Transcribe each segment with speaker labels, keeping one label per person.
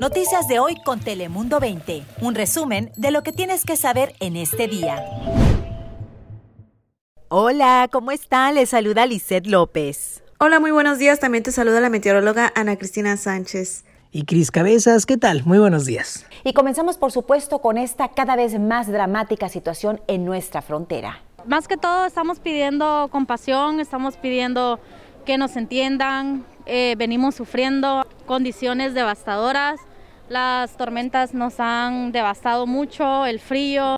Speaker 1: Noticias de hoy con Telemundo 20. Un resumen de lo que tienes que saber en este día. Hola, ¿cómo está? Les saluda Lisette López.
Speaker 2: Hola, muy buenos días. También te saluda la meteoróloga Ana Cristina Sánchez.
Speaker 3: Y Cris Cabezas, ¿qué tal? Muy buenos días.
Speaker 1: Y comenzamos, por supuesto, con esta cada vez más dramática situación en nuestra frontera.
Speaker 4: Más que todo, estamos pidiendo compasión, estamos pidiendo que nos entiendan. Eh, venimos sufriendo condiciones devastadoras. Las tormentas nos han devastado mucho, el frío.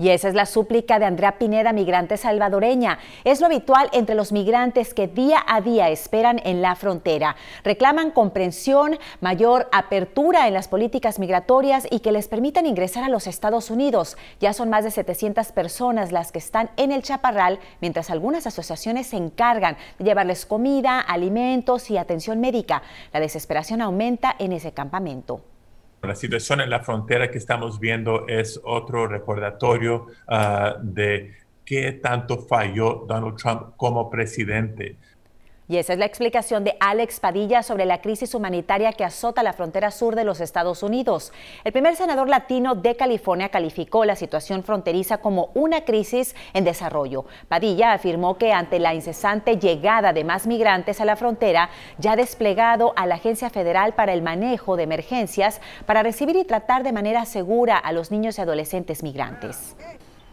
Speaker 1: Y esa es la súplica de Andrea Pineda, migrante salvadoreña. Es lo habitual entre los migrantes que día a día esperan en la frontera. Reclaman comprensión, mayor apertura en las políticas migratorias y que les permitan ingresar a los Estados Unidos. Ya son más de 700 personas las que están en el Chaparral, mientras algunas asociaciones se encargan de llevarles comida, alimentos y atención médica. La desesperación aumenta en ese campamento.
Speaker 5: La situación en la frontera que estamos viendo es otro recordatorio uh, de qué tanto falló Donald Trump como presidente.
Speaker 1: Y esa es la explicación de Alex Padilla sobre la crisis humanitaria que azota la frontera sur de los Estados Unidos. El primer senador latino de California calificó la situación fronteriza como una crisis en desarrollo. Padilla afirmó que ante la incesante llegada de más migrantes a la frontera, ya ha desplegado a la Agencia Federal para el Manejo de Emergencias para recibir y tratar de manera segura a los niños y adolescentes migrantes.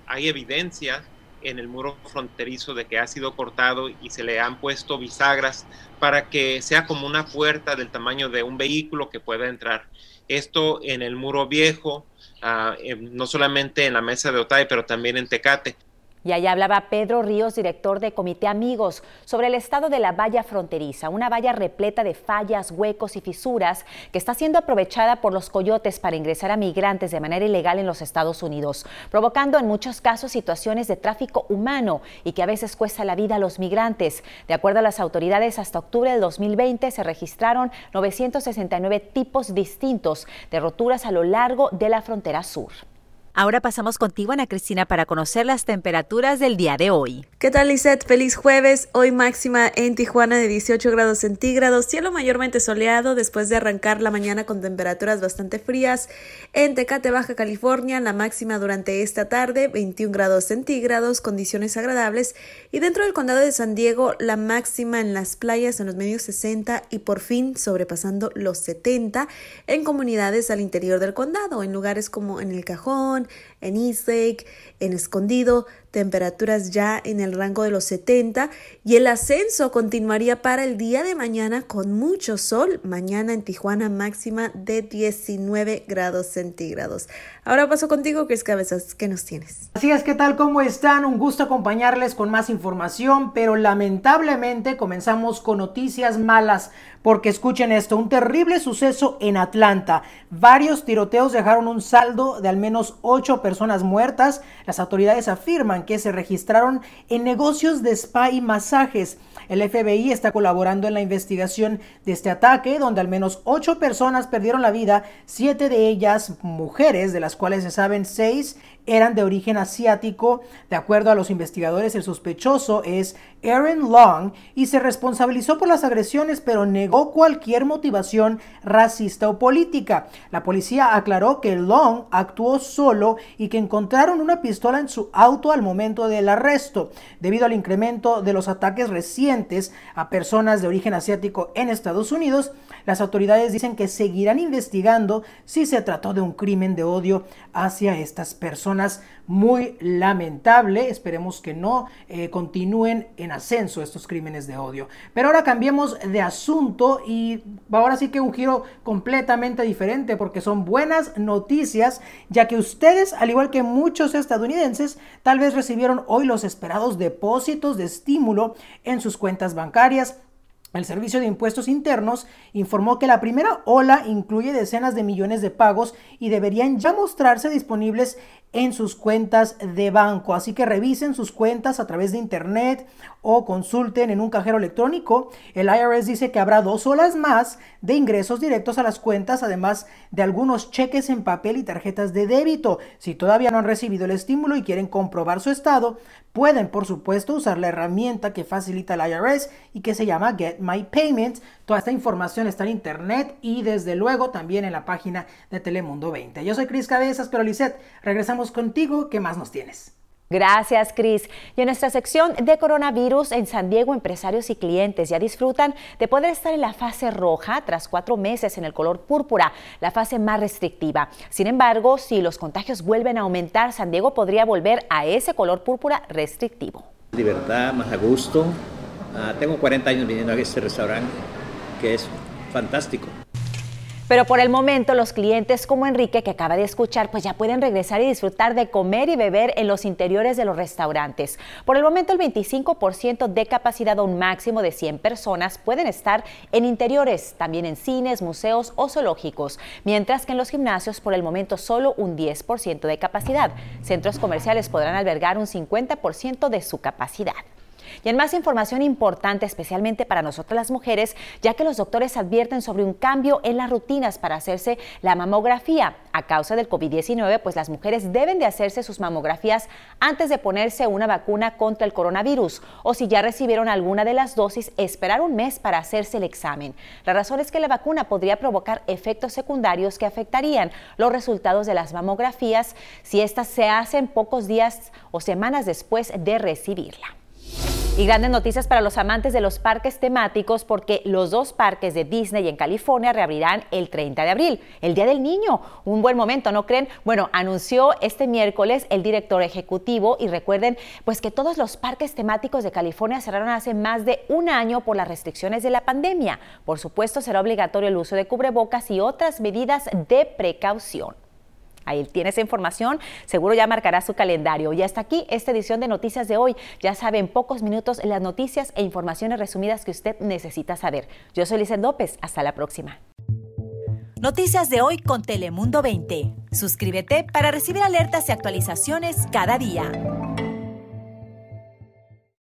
Speaker 6: Hay evidencia en el muro fronterizo de que ha sido cortado y se le han puesto bisagras para que sea como una puerta del tamaño de un vehículo que pueda entrar. Esto en el muro viejo, uh, no solamente en la mesa de Otay, pero también en Tecate.
Speaker 1: Y allá hablaba Pedro Ríos, director de Comité Amigos, sobre el estado de la valla fronteriza, una valla repleta de fallas, huecos y fisuras que está siendo aprovechada por los coyotes para ingresar a migrantes de manera ilegal en los Estados Unidos, provocando en muchos casos situaciones de tráfico humano y que a veces cuesta la vida a los migrantes. De acuerdo a las autoridades, hasta octubre del 2020 se registraron 969 tipos distintos de roturas a lo largo de la frontera sur. Ahora pasamos contigo, Ana Cristina, para conocer las temperaturas del día de hoy.
Speaker 2: ¿Qué tal, Lisette? Feliz jueves. Hoy máxima en Tijuana de 18 grados centígrados, cielo mayormente soleado después de arrancar la mañana con temperaturas bastante frías. En Tecate, Baja California, la máxima durante esta tarde 21 grados centígrados, condiciones agradables. Y dentro del condado de San Diego, la máxima en las playas en los medios 60 y por fin sobrepasando los 70 en comunidades al interior del condado, en lugares como en El Cajón, en Eastlake, en Escondido, temperaturas ya en el rango de los 70 y el ascenso continuaría para el día de mañana con mucho sol. Mañana en Tijuana máxima de 19 grados centígrados. Ahora paso contigo, Chris Cabezas, ¿qué nos tienes?
Speaker 3: Así es, ¿qué tal? ¿Cómo están? Un gusto acompañarles con más información, pero lamentablemente comenzamos con noticias malas porque escuchen esto, un terrible suceso en Atlanta. Varios tiroteos dejaron un saldo de al menos 8 personas muertas. Las autoridades afirman que se registraron en negocios de spa y masajes. El FBI está colaborando en la investigación de este ataque, donde al menos 8 personas perdieron la vida, 7 de ellas mujeres, de las cuales se saben 6 eran de origen asiático. De acuerdo a los investigadores, el sospechoso es Aaron Long y se responsabilizó por las agresiones, pero negó cualquier motivación racista o política. La policía aclaró que Long actuó solo y que encontraron una pistola en su auto al momento del arresto. Debido al incremento de los ataques recientes a personas de origen asiático en Estados Unidos, las autoridades dicen que seguirán investigando si se trató de un crimen de odio hacia estas personas. Muy lamentable, esperemos que no eh, continúen en ascenso estos crímenes de odio. Pero ahora cambiemos de asunto y ahora sí que un giro completamente diferente porque son buenas noticias, ya que ustedes, al igual que muchos estadounidenses, tal vez recibieron hoy los esperados depósitos de estímulo en sus cuentas bancarias el Servicio de Impuestos Internos informó que la primera ola incluye decenas de millones de pagos y deberían ya mostrarse disponibles en sus cuentas de banco. Así que revisen sus cuentas a través de internet o consulten en un cajero electrónico. El IRS dice que habrá dos olas más de ingresos directos a las cuentas, además de algunos cheques en papel y tarjetas de débito. Si todavía no han recibido el estímulo y quieren comprobar su estado, pueden, por supuesto, usar la herramienta que facilita el IRS y que se llama Get My Payment. Toda esta información está en internet y desde luego también en la página de Telemundo 20. Yo soy Cris Cabezas, pero Lisette, regresamos contigo. ¿Qué más nos tienes?
Speaker 1: Gracias, Cris. Y en nuestra sección de coronavirus en San Diego, empresarios y clientes ya disfrutan de poder estar en la fase roja tras cuatro meses en el color púrpura, la fase más restrictiva. Sin embargo, si los contagios vuelven a aumentar, San Diego podría volver a ese color púrpura restrictivo.
Speaker 7: Libertad, más a gusto. Ah, tengo 40 años viniendo a este restaurante, que es fantástico.
Speaker 1: Pero por el momento los clientes como Enrique que acaba de escuchar pues ya pueden regresar y disfrutar de comer y beber en los interiores de los restaurantes. Por el momento el 25% de capacidad o un máximo de 100 personas pueden estar en interiores, también en cines, museos o zoológicos, mientras que en los gimnasios por el momento solo un 10% de capacidad. Centros comerciales podrán albergar un 50% de su capacidad. Y en más información importante, especialmente para nosotras las mujeres, ya que los doctores advierten sobre un cambio en las rutinas para hacerse la mamografía. A causa del COVID-19, pues las mujeres deben de hacerse sus mamografías antes de ponerse una vacuna contra el coronavirus o si ya recibieron alguna de las dosis, esperar un mes para hacerse el examen. La razón es que la vacuna podría provocar efectos secundarios que afectarían los resultados de las mamografías si éstas se hacen pocos días o semanas después de recibirla. Y grandes noticias para los amantes de los parques temáticos porque los dos parques de Disney en California reabrirán el 30 de abril, el Día del Niño. Un buen momento, ¿no creen? Bueno, anunció este miércoles el director ejecutivo y recuerden pues que todos los parques temáticos de California cerraron hace más de un año por las restricciones de la pandemia. Por supuesto, será obligatorio el uso de cubrebocas y otras medidas de precaución. Ahí tiene esa información, seguro ya marcará su calendario. Y hasta aquí esta edición de Noticias de hoy. Ya saben, en pocos minutos las noticias e informaciones resumidas que usted necesita saber. Yo soy Lizeth López, hasta la próxima.
Speaker 8: Noticias de hoy con Telemundo 20. Suscríbete para recibir alertas y actualizaciones cada día.